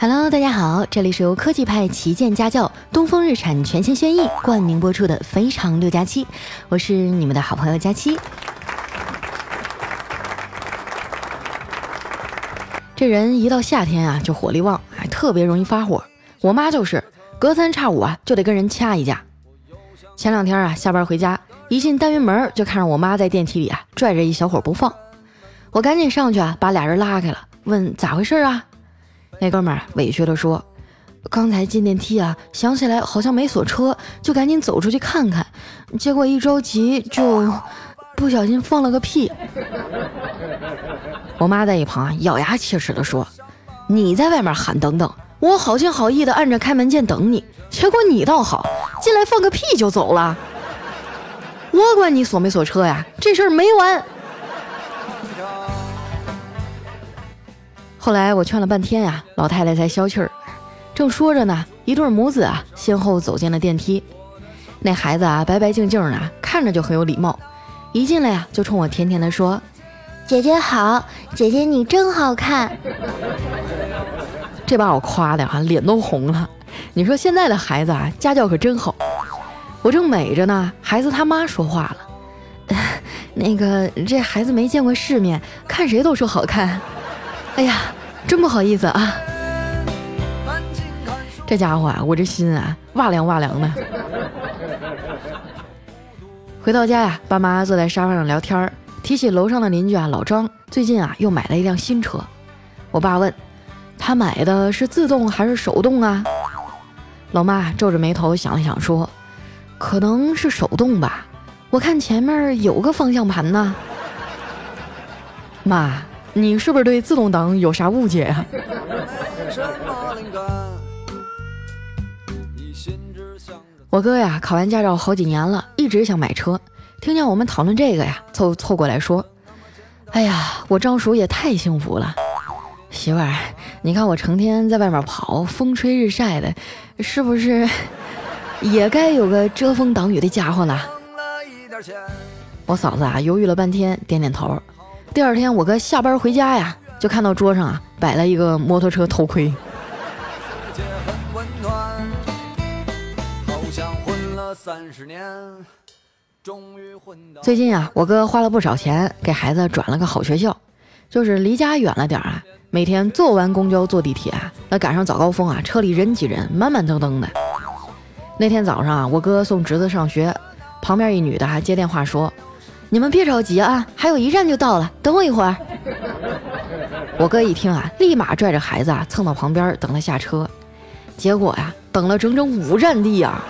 Hello，大家好，这里是由科技派旗舰家教东风日产全新轩逸冠名播出的《非常六加七》，我是你们的好朋友佳期。这人一到夏天啊，就火力旺，还特别容易发火。我妈就是，隔三差五啊就得跟人掐一架。前两天啊，下班回家，一进单元门就看着我妈在电梯里啊拽着一小伙不放，我赶紧上去啊把俩人拉开了，问咋回事啊？那哥们儿委屈地说：“刚才进电梯啊，想起来好像没锁车，就赶紧走出去看看，结果一着急就不小心放了个屁。”我妈在一旁咬牙切齿地说：“你在外面喊等等，我好心好意的按着开门键等你，结果你倒好，进来放个屁就走了。我管你锁没锁车呀，这事儿没完。”后来我劝了半天呀，老太太才消气儿。正说着呢，一对母子啊先后走进了电梯。那孩子啊白白净净的，看着就很有礼貌。一进来呀，就冲我甜甜的说：“姐姐好，姐姐你真好看。”这把我夸的啊，脸都红了。你说现在的孩子啊，家教可真好。我正美着呢，孩子他妈说话了：“ 那个这孩子没见过世面，看谁都说好看。”哎呀。真不好意思啊，这家伙啊，我这心啊，哇凉哇凉的。回到家呀，爸妈坐在沙发上聊天儿，提起楼上的邻居啊，老张最近啊又买了一辆新车。我爸问他买的是自动还是手动啊？老妈皱着眉头想了想说，可能是手动吧，我看前面有个方向盘呢。妈。你是不是对自动挡有啥误解呀？我哥呀，考完驾照好几年了，一直想买车。听见我们讨论这个呀，凑凑过来说：“哎呀，我张叔也太幸福了，媳妇儿，你看我成天在外面跑，风吹日晒的，是不是也该有个遮风挡雨的家伙了？”我嫂子啊，犹豫了半天，点点头。第二天，我哥下班回家呀，就看到桌上啊摆了一个摩托车头盔。最近啊，我哥花了不少钱给孩子转了个好学校，就是离家远了点啊，每天坐完公交坐地铁，那赶上早高峰啊，车里人挤人，满满登登的。那天早上啊，我哥送侄子上学，旁边一女的还接电话说。你们别着急啊，还有一站就到了，等我一会儿。我哥一听啊，立马拽着孩子啊蹭到旁边等他下车。结果呀，等了整整五站地啊，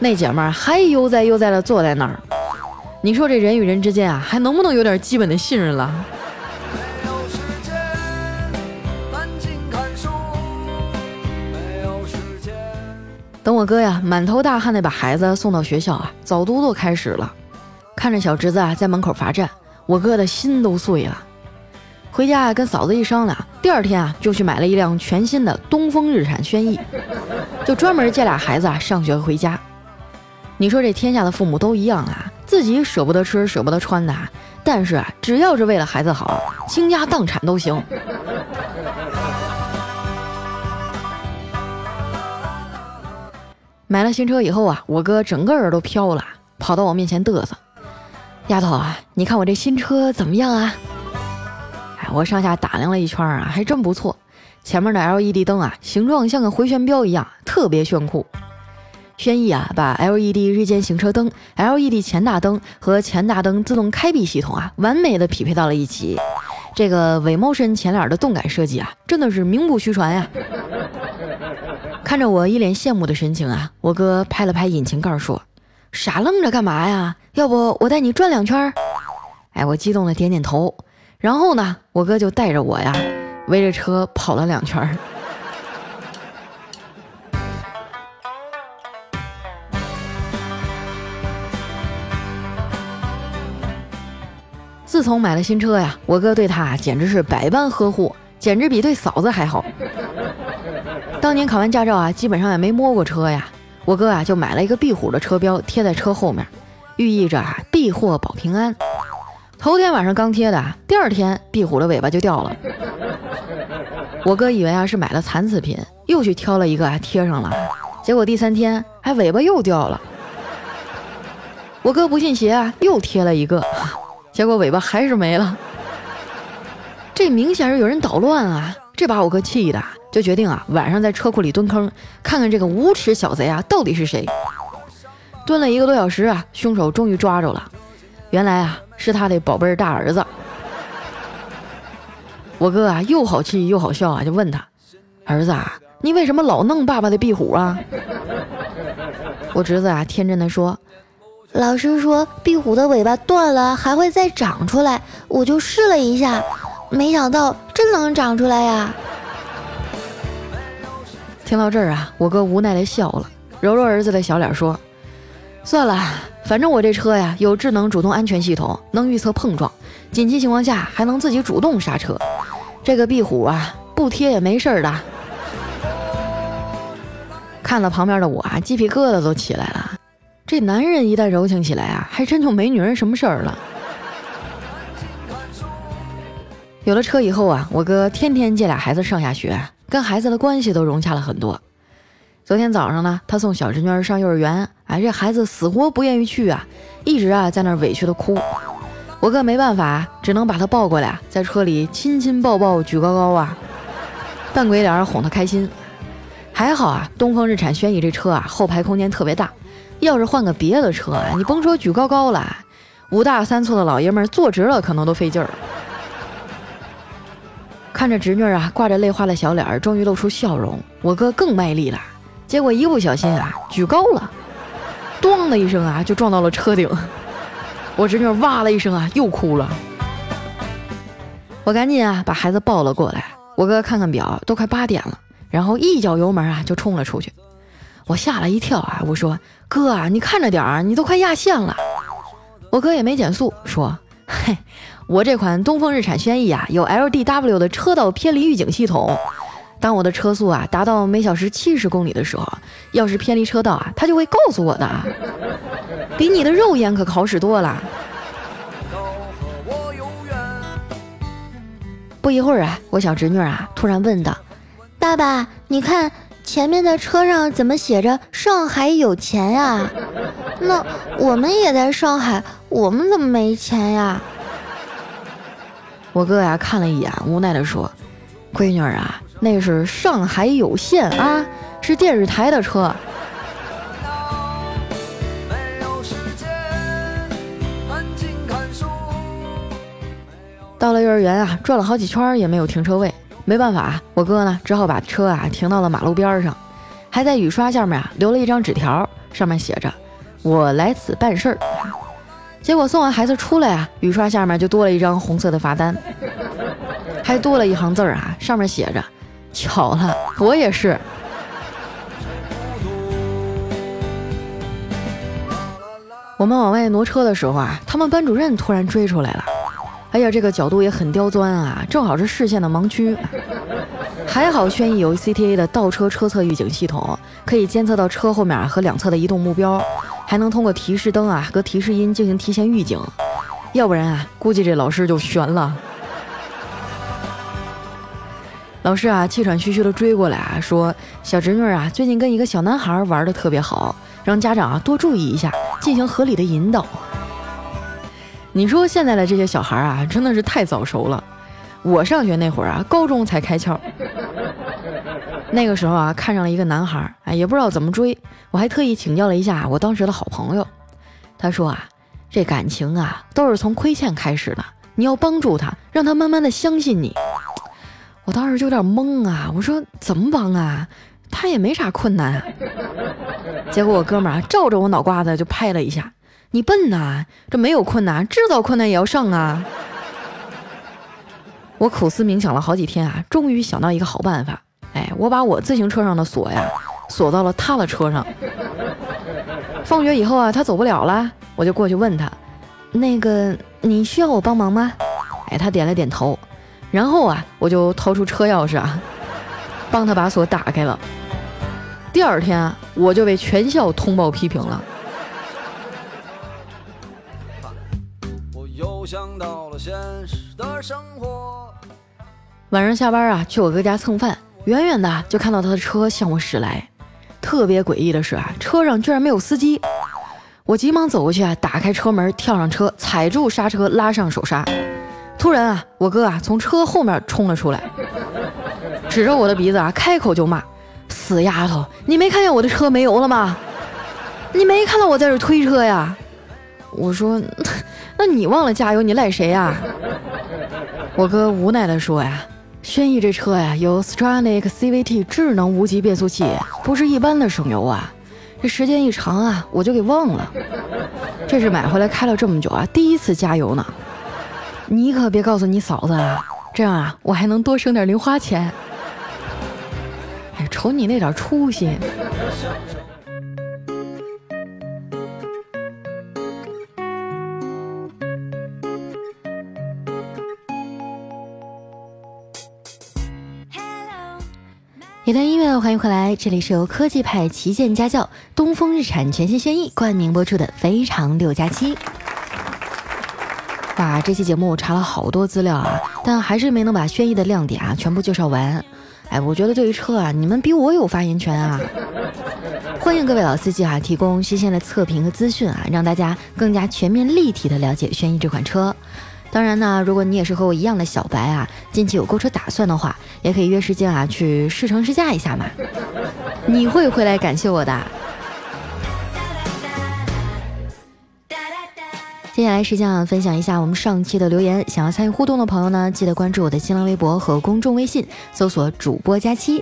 那姐们儿还悠哉悠哉的坐在那儿。你说这人与人之间啊，还能不能有点基本的信任了？等我哥呀，满头大汗的把孩子送到学校啊，早读都开始了。看着小侄子啊在门口罚站，我哥的心都碎了。回家跟嫂子一商量，第二天啊就去买了一辆全新的东风日产轩逸，就专门接俩孩子啊上学回家。你说这天下的父母都一样啊，自己舍不得吃舍不得穿的，但是啊只要是为了孩子好，倾家荡产都行。买了新车以后啊，我哥整个人都飘了，跑到我面前嘚瑟。丫头啊，你看我这新车怎么样啊？哎，我上下打量了一圈啊，还真不错。前面的 LED 灯啊，形状像个回旋镖一样，特别炫酷。轩逸啊，把 LED 日间行车灯、LED 前大灯和前大灯自动开闭系统啊，完美的匹配到了一起。这个伪猫身前脸的动感设计啊，真的是名不虚传呀。看着我一脸羡慕的神情啊，我哥拍了拍引擎盖说。傻愣着干嘛呀？要不我带你转两圈？哎，我激动的点点头。然后呢，我哥就带着我呀，围着车跑了两圈。自从买了新车呀，我哥对他简直是百般呵护，简直比对嫂子还好。当年考完驾照啊，基本上也没摸过车呀。我哥啊，就买了一个壁虎的车标贴在车后面，寓意着啊避祸保平安。头天晚上刚贴的，第二天壁虎的尾巴就掉了。我哥以为啊是买了残次品，又去挑了一个啊贴上了，结果第三天还尾巴又掉了。我哥不信邪啊，又贴了一个，结果尾巴还是没了。这明显是有人捣乱啊！这把我哥气的，就决定啊晚上在车库里蹲坑，看看这个无耻小贼啊到底是谁。蹲了一个多小时啊，凶手终于抓住了，原来啊是他的宝贝儿大儿子。我哥啊，又好气又好笑啊，就问他：“儿子啊，你为什么老弄爸爸的壁虎啊？”我侄子啊，天真的说：“老师说壁虎的尾巴断了还会再长出来，我就试了一下，没想到真能长出来呀。”听到这儿啊，我哥无奈的笑了，揉揉儿子的小脸说：“算了，反正我这车呀有智能主动安全系统，能预测碰撞，紧急情况下还能自己主动刹车。”这个壁虎啊，不贴也没事儿的。看了旁边的我啊，鸡皮疙瘩都起来了。这男人一旦柔情起来啊，还真就没女人什么事儿了。有了车以后啊，我哥天天接俩孩子上下学，跟孩子的关系都融洽了很多。昨天早上呢，他送小侄女儿上幼儿园，哎，这孩子死活不愿意去啊，一直啊在那委屈的哭。我哥没办法，只能把他抱过来，在车里亲亲抱抱举高高啊，扮鬼脸哄他开心。还好啊，东风日产轩逸这车啊，后排空间特别大，要是换个别的车啊，你甭说举高高了，五大三粗的老爷们坐直了可能都费劲儿。看着侄女啊挂着泪花的小脸，终于露出笑容，我哥更卖力了，结果一不小心啊举高了，咣的一声啊就撞到了车顶。我侄女哇了一声啊，又哭了。我赶紧啊把孩子抱了过来。我哥看看表，都快八点了，然后一脚油门啊就冲了出去。我吓了一跳啊，我说：“哥啊，你看着点儿，你都快压线了。”我哥也没减速，说：“嘿，我这款东风日产轩逸啊，有 LDW 的车道偏离预警系统。当我的车速啊达到每小时七十公里的时候，要是偏离车道啊，它就会告诉我的。”比你的肉眼可好使多了。不一会儿啊，我小侄女啊突然问道：“爸爸，你看前面的车上怎么写着上海有钱呀？那我们也在上海，我们怎么没钱呀？”我哥呀看了一眼，无奈的说：“闺女啊，那是上海有线啊，是电视台的车。”到了幼儿园啊，转了好几圈也没有停车位，没办法，我哥呢只好把车啊停到了马路边上，还在雨刷下面啊留了一张纸条，上面写着“我来此办事儿”。结果送完孩子出来啊，雨刷下面就多了一张红色的罚单，还多了一行字儿啊，上面写着“巧了，我也是”。我们往外挪车的时候啊，他们班主任突然追出来了。哎呀，这个角度也很刁钻啊，正好是视线的盲区。还好轩逸有 CTA 的倒车车侧预警系统，可以监测到车后面和两侧的移动目标，还能通过提示灯啊和提示音进行提前预警。要不然啊，估计这老师就悬了。老师啊，气喘吁吁的追过来啊，说小侄女啊，最近跟一个小男孩玩的特别好，让家长啊多注意一下，进行合理的引导。你说现在的这些小孩啊，真的是太早熟了。我上学那会儿啊，高中才开窍。那个时候啊，看上了一个男孩，哎，也不知道怎么追，我还特意请教了一下我当时的好朋友。他说啊，这感情啊，都是从亏欠开始的，你要帮助他，让他慢慢的相信你。我当时就有点懵啊，我说怎么帮啊？他也没啥困难啊。结果我哥们儿啊，照着我脑瓜子就拍了一下。你笨呐，这没有困难，制造困难也要上啊！我苦思冥想了好几天啊，终于想到一个好办法。哎，我把我自行车上的锁呀锁到了他的车上。放学以后啊，他走不了了，我就过去问他：“那个，你需要我帮忙吗？”哎，他点了点头。然后啊，我就掏出车钥匙啊，帮他把锁打开了。第二天啊，我就被全校通报批评了。我又想到了现实的生活。晚上下班啊，去我哥家蹭饭，远远的就看到他的车向我驶来。特别诡异的是啊，车上居然没有司机。我急忙走过去啊，打开车门，跳上车，踩住刹车，拉上手刹。突然啊，我哥啊从车后面冲了出来，指着我的鼻子啊，开口就骂：“死丫头，你没看见我的车没油了吗？你没看到我在这推车呀？”我说：“ 那你忘了加油，你赖谁呀？”我哥无奈地说：“呀，轩逸这车呀，有 Stronic CVT 智能无级变速器，不是一般的省油啊。这时间一长啊，我就给忘了。这是买回来开了这么久啊，第一次加油呢。你可别告诉你嫂子啊，这样啊，我还能多省点零花钱。哎，瞅你那点出息。”一段音乐，欢迎回来，这里是由科技派旗舰家教东风日产全新轩逸冠名播出的《非常六加七》。哇，这期节目我查了好多资料啊，但还是没能把轩逸的亮点啊全部介绍完。哎，我觉得对于车啊，你们比我有发言权啊！欢迎各位老司机啊，提供新鲜的测评和资讯啊，让大家更加全面立体的了解轩逸这款车。当然呢，如果你也是和我一样的小白啊，近期有购车打算的话，也可以约时间啊去试乘试驾一下嘛。你会回来感谢我的。接下来时间啊，分享一下我们上期的留言。想要参与互动的朋友呢，记得关注我的新浪微博和公众微信，搜索主播佳期。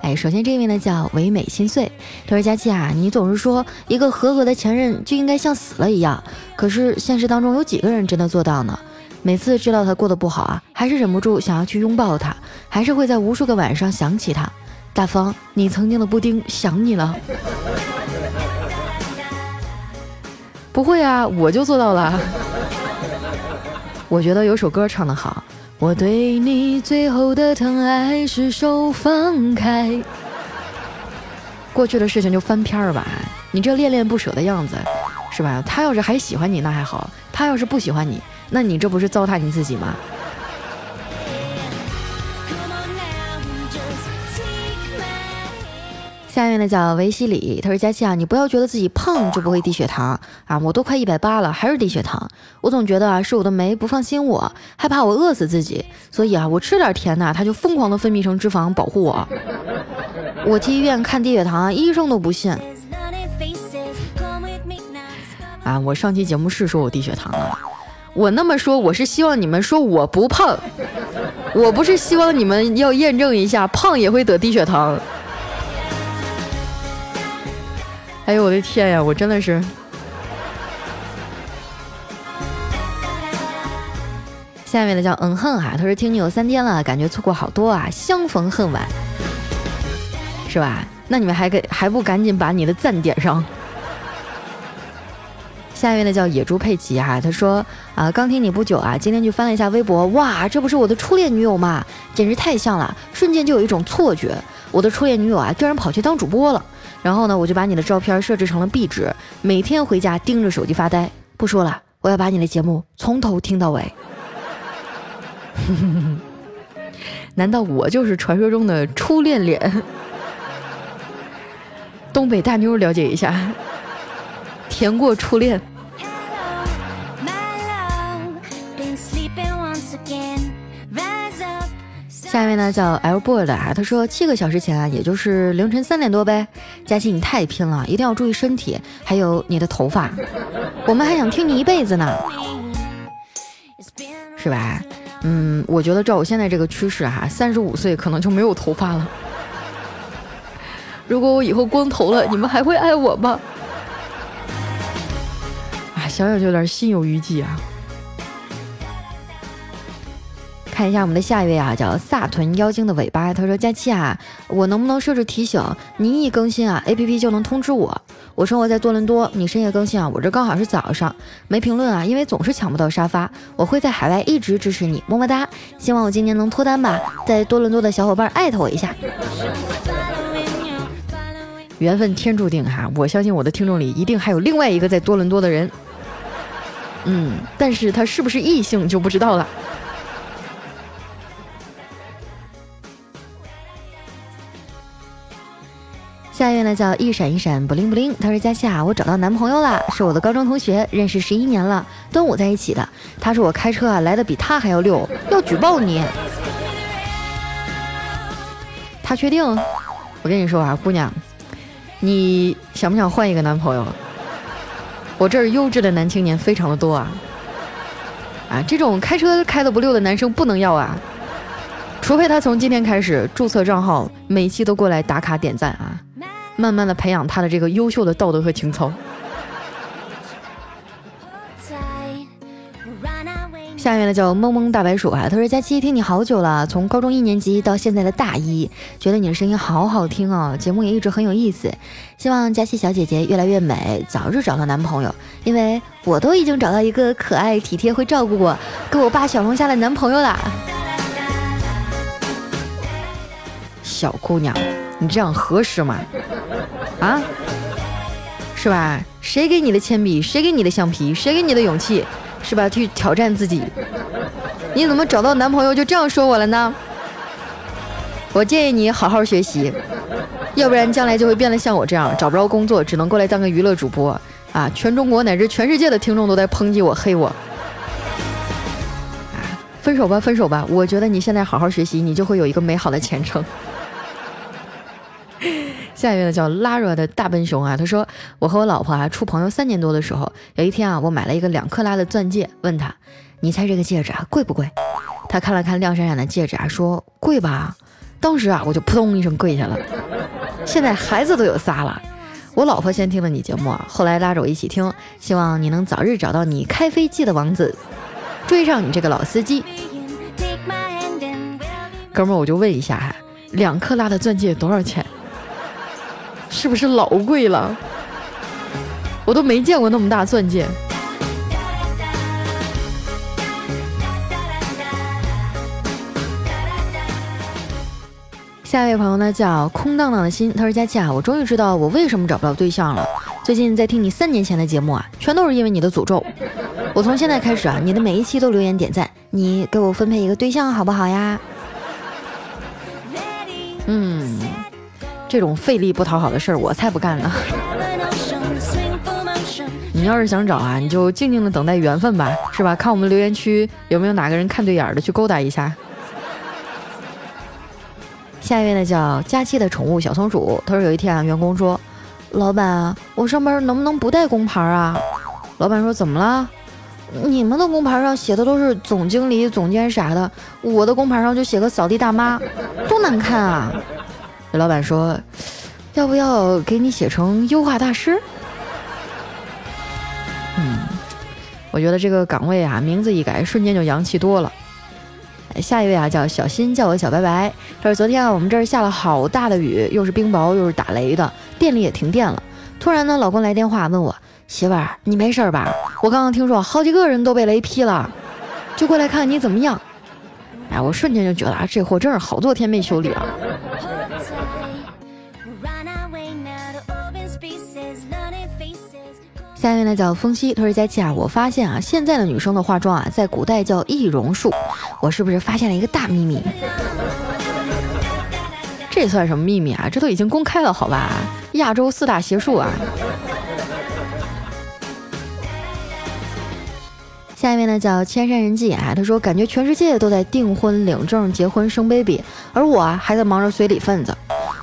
哎，首先这位呢叫唯美心碎，他说佳期啊，你总是说一个合格的前任就应该像死了一样，可是现实当中有几个人真的做到呢？每次知道他过得不好啊，还是忍不住想要去拥抱他，还是会在无数个晚上想起他。大方，你曾经的布丁想你了。不会啊，我就做到了。我觉得有首歌唱得好，我对你最后的疼爱是手放开。过去的事情就翻篇儿吧，你这恋恋不舍的样子，是吧？他要是还喜欢你那还好，他要是不喜欢你。那你这不是糟蹋你自己吗？下面的叫维西里，他说：“佳琪啊，你不要觉得自己胖就不会低血糖啊！我都快一百八了，还是低血糖。我总觉得啊，是我的酶不放心我，害怕我饿死自己，所以啊，我吃点甜的，它就疯狂的分泌成脂肪保护我。我去医院看低血糖，医生都不信。啊，我上期节目是说我低血糖了。”我那么说，我是希望你们说我不胖，我不是希望你们要验证一下胖也会得低血糖。哎呦我的天呀，我真的是。下面的叫嗯哼啊，他说听你有三天了，感觉错过好多啊，相逢恨晚，是吧？那你们还给还不赶紧把你的赞点上？下一位呢叫野猪佩奇哈，他说啊，刚听你不久啊，今天就翻了一下微博，哇，这不是我的初恋女友吗？简直太像了，瞬间就有一种错觉，我的初恋女友啊，居然跑去当主播了。然后呢，我就把你的照片设置成了壁纸，每天回家盯着手机发呆。不说了，我要把你的节目从头听到尾。难道我就是传说中的初恋脸？东北大妞了解一下，甜过初恋。下一位呢叫 L boy 的啊，他说七个小时前啊，也就是凌晨三点多呗。佳琪你太拼了，一定要注意身体，还有你的头发，我们还想听你一辈子呢，是吧？嗯，我觉得照我现在这个趋势哈，三十五岁可能就没有头发了。如果我以后光头了，你们还会爱我吗？啊，想想就有点心有余悸啊。看一下我们的下一位啊，叫萨屯妖精的尾巴。他说：“佳期啊，我能不能设置提醒？你一更新啊，A P P 就能通知我。我生活在多伦多，你深夜更新啊，我这刚好是早上。没评论啊，因为总是抢不到沙发。我会在海外一直支持你，么么哒。希望我今年能脱单吧，在多伦多的小伙伴艾特我一下。缘分天注定哈，我相信我的听众里一定还有另外一个在多伦多的人。嗯，但是他是不是异性就不知道了。”位呢叫一闪一闪不灵不灵，他说佳期啊，我找到男朋友了，是我的高中同学，认识十一年了，端午在一起的。他说我开车啊来的比他还要溜，要举报你。他确定？我跟你说啊，姑娘，你想不想换一个男朋友？我这儿优质的男青年非常的多啊，啊，这种开车开的不溜的男生不能要啊，除非他从今天开始注册账号，每期都过来打卡点赞啊，慢慢的培养他的这个优秀的道德和情操。下面呢叫萌萌大白鼠啊，他说佳期听你好久了，从高中一年级到现在的大一，觉得你的声音好好听哦，节目也一直很有意思，希望佳期小姐姐越来越美，早日找到男朋友，因为我都已经找到一个可爱体贴会照顾我，给我扒小龙虾的男朋友啦。小姑娘，你这样合适吗？啊，是吧？谁给你的铅笔？谁给你的橡皮？谁给你的勇气？是吧？去挑战自己，你怎么找到男朋友就这样说我了呢？我建议你好好学习，要不然将来就会变得像我这样，找不着工作，只能过来当个娱乐主播啊！全中国乃至全世界的听众都在抨击我、黑我。啊，分手吧，分手吧！我觉得你现在好好学习，你就会有一个美好的前程。下一位呢叫拉热的大笨熊啊，他说我和我老婆啊处朋友三年多的时候，有一天啊我买了一个两克拉的钻戒，问他，你猜这个戒指啊贵不贵？他看了看亮闪闪的戒指啊，说贵吧。当时啊我就扑通一声跪下了。现在孩子都有仨了，我老婆先听了你节目啊，后来拉着我一起听，希望你能早日找到你开飞机的王子，追上你这个老司机。哥们儿，我就问一下哈，两克拉的钻戒多少钱？是不是老贵了？我都没见过那么大钻戒。下一位朋友呢叫空荡荡的心，他说佳琪啊，我终于知道我为什么找不到对象了。最近在听你三年前的节目啊，全都是因为你的诅咒。我从现在开始啊，你的每一期都留言点赞，你给我分配一个对象好不好呀？嗯。这种费力不讨好的事儿，我才不干呢。你要是想找啊，你就静静的等待缘分吧，是吧？看我们留言区有没有哪个人看对眼儿的，去勾搭一下。下一位呢，叫佳期的宠物小松鼠。他说有一天啊，员工说：“老板，我上班能不能不带工牌啊？”老板说：“怎么了？你们的工牌上写的都是总经理、总监啥的，我的工牌上就写个扫地大妈，多难看啊！”这老板说：“要不要给你写成优化大师？”嗯，我觉得这个岗位啊，名字一改，瞬间就洋气多了。下一位啊，叫小新，叫我小白白。他说：“昨天啊，我们这儿下了好大的雨，又是冰雹，又是打雷的，店里也停电了。突然呢，老公来电话问我：媳妇儿，你没事吧？我刚刚听说好几个人都被雷劈了，就过来看你怎么样。哎，我瞬间就觉得啊，这货真是好多天没修理了。”下面呢叫风息，他说佳琪啊，我发现啊，现在的女生的化妆啊，在古代叫易容术，我是不是发现了一个大秘密？这算什么秘密啊？这都已经公开了，好吧？亚洲四大邪术啊！下一位呢叫千山人迹啊，他说感觉全世界都在订婚、领证、结婚、生 baby，而我啊还在忙着随礼份子。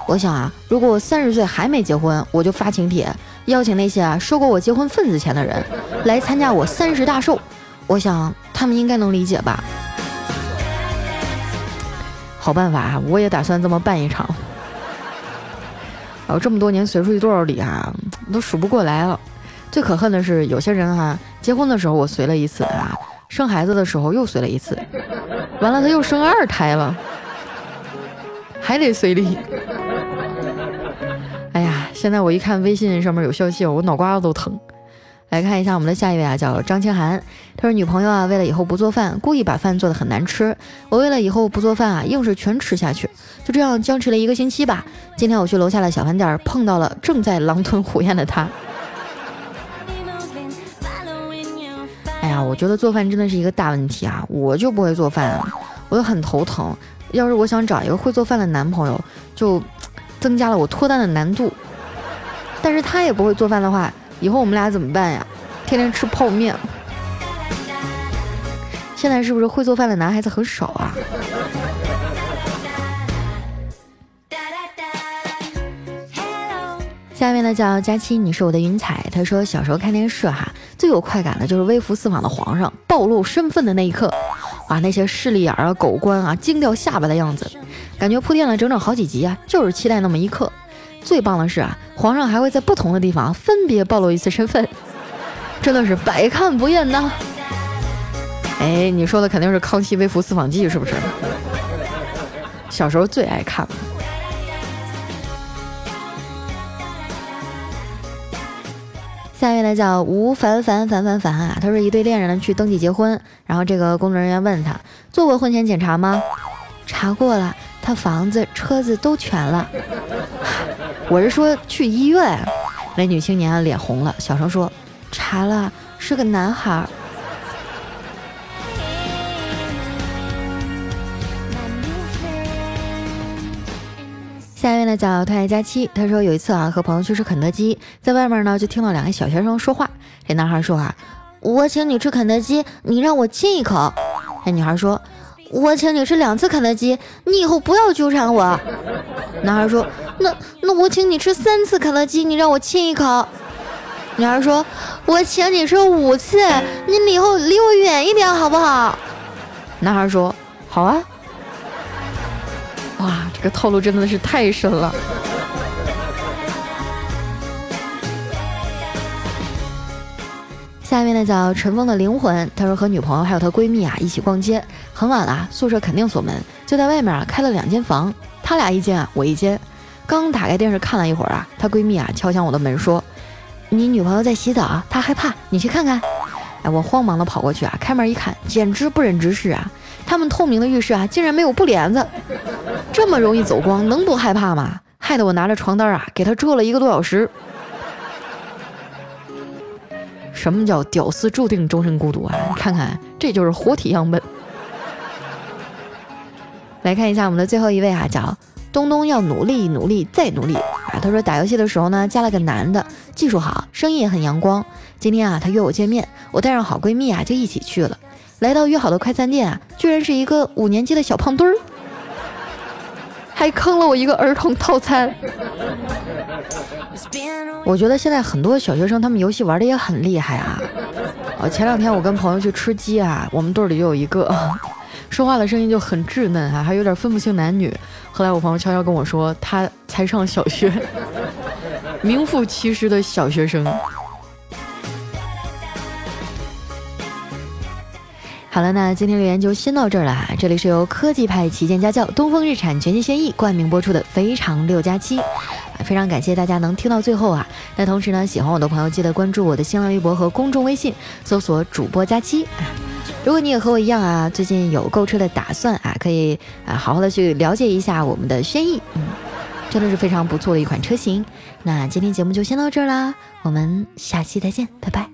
我想啊，如果我三十岁还没结婚，我就发请帖。邀请那些啊收过我结婚份子钱的人来参加我三十大寿，我想他们应该能理解吧。好办法，我也打算这么办一场。哦，这么多年随出去多少礼啊，都数不过来了。最可恨的是有些人哈，结婚的时候我随了一次啊，生孩子的时候又随了一次，完了他又生二胎了，还得随礼。现在我一看微信上面有消息，我脑瓜子都疼。来看一下我们的下一位啊，叫张清涵。他说女朋友啊，为了以后不做饭，故意把饭做的很难吃。我为了以后不做饭啊，硬是全吃下去。就这样僵持了一个星期吧。今天我去楼下的小饭店，碰到了正在狼吞虎咽的他。哎呀，我觉得做饭真的是一个大问题啊！我就不会做饭，我就很头疼。要是我想找一个会做饭的男朋友，就。增加了我脱单的难度，但是他也不会做饭的话，以后我们俩怎么办呀？天天吃泡面。现在是不是会做饭的男孩子很少啊？下面呢叫佳期，你是我的云彩。他说小时候看电视哈，最有快感的就是微服私访的皇上暴露身份的那一刻，哇，那些势利眼啊、狗官啊惊掉下巴的样子，感觉铺垫了整整好几集啊，就是期待那么一刻。最棒的是啊，皇上还会在不同的地方分别暴露一次身份，真的是百看不厌呐。哎，你说的肯定是《康熙微服私访记》是不是？小时候最爱看了。下一位呢叫吴凡凡凡凡凡啊，他说一对恋人呢去登记结婚，然后这个工作人员问他做过婚前检查吗？查过了，他房子车子都全了。我是说去医院。那女青年脸红了，小声说查了，是个男孩。下一位呢叫特爱佳期，他说有一次啊和朋友去吃肯德基，在外面呢就听到两个小学生说话。这男孩说啊，我请你吃肯德基，你让我亲一口。那女孩说，我请你吃两次肯德基，你以后不要纠缠我。男孩说，那那我请你吃三次肯德基，你让我亲一口。女孩说，我请你吃五次，你以后离我远一点好不好？男孩说，好啊。哇，这个套路真的是太深了。下面呢叫尘封的灵魂，他说和女朋友还有她闺蜜啊一起逛街，很晚了，宿舍肯定锁门，就在外面啊开了两间房，他俩一间啊，我一间。刚打开电视看了一会儿啊，她闺蜜啊敲响我的门说：“你女朋友在洗澡，她害怕，你去看看。”哎，我慌忙的跑过去啊，开门一看，简直不忍直视啊。他们透明的浴室啊，竟然没有布帘子，这么容易走光，能不害怕吗？害得我拿着床单啊，给他遮了一个多小时。什么叫屌丝注定终身孤独啊？看看，这就是活体样本。来看一下我们的最后一位啊，叫东东，要努力，努力再努力啊。他说打游戏的时候呢，加了个男的，技术好，声音也很阳光。今天啊，他约我见面，我带上好闺蜜啊，就一起去了。来到约好的快餐店啊，居然是一个五年级的小胖墩儿，还坑了我一个儿童套餐。我觉得现在很多小学生他们游戏玩的也很厉害啊。哦，前两天我跟朋友去吃鸡啊，我们队里就有一个 说话的声音就很稚嫩啊，还有点分不清男女。后来我朋友悄悄跟我说，他才上小学，名副其实的小学生。好了，那今天留言就先到这儿了。这里是由科技派旗舰家教东风日产全新轩逸冠名播出的《非常六加七》，非常感谢大家能听到最后啊！那同时呢，喜欢我的朋友记得关注我的新浪微博和公众微信，搜索主播佳期。如果你也和我一样啊，最近有购车的打算啊，可以啊好好的去了解一下我们的轩逸，嗯，真的是非常不错的一款车型。那今天节目就先到这儿啦，我们下期再见，拜拜。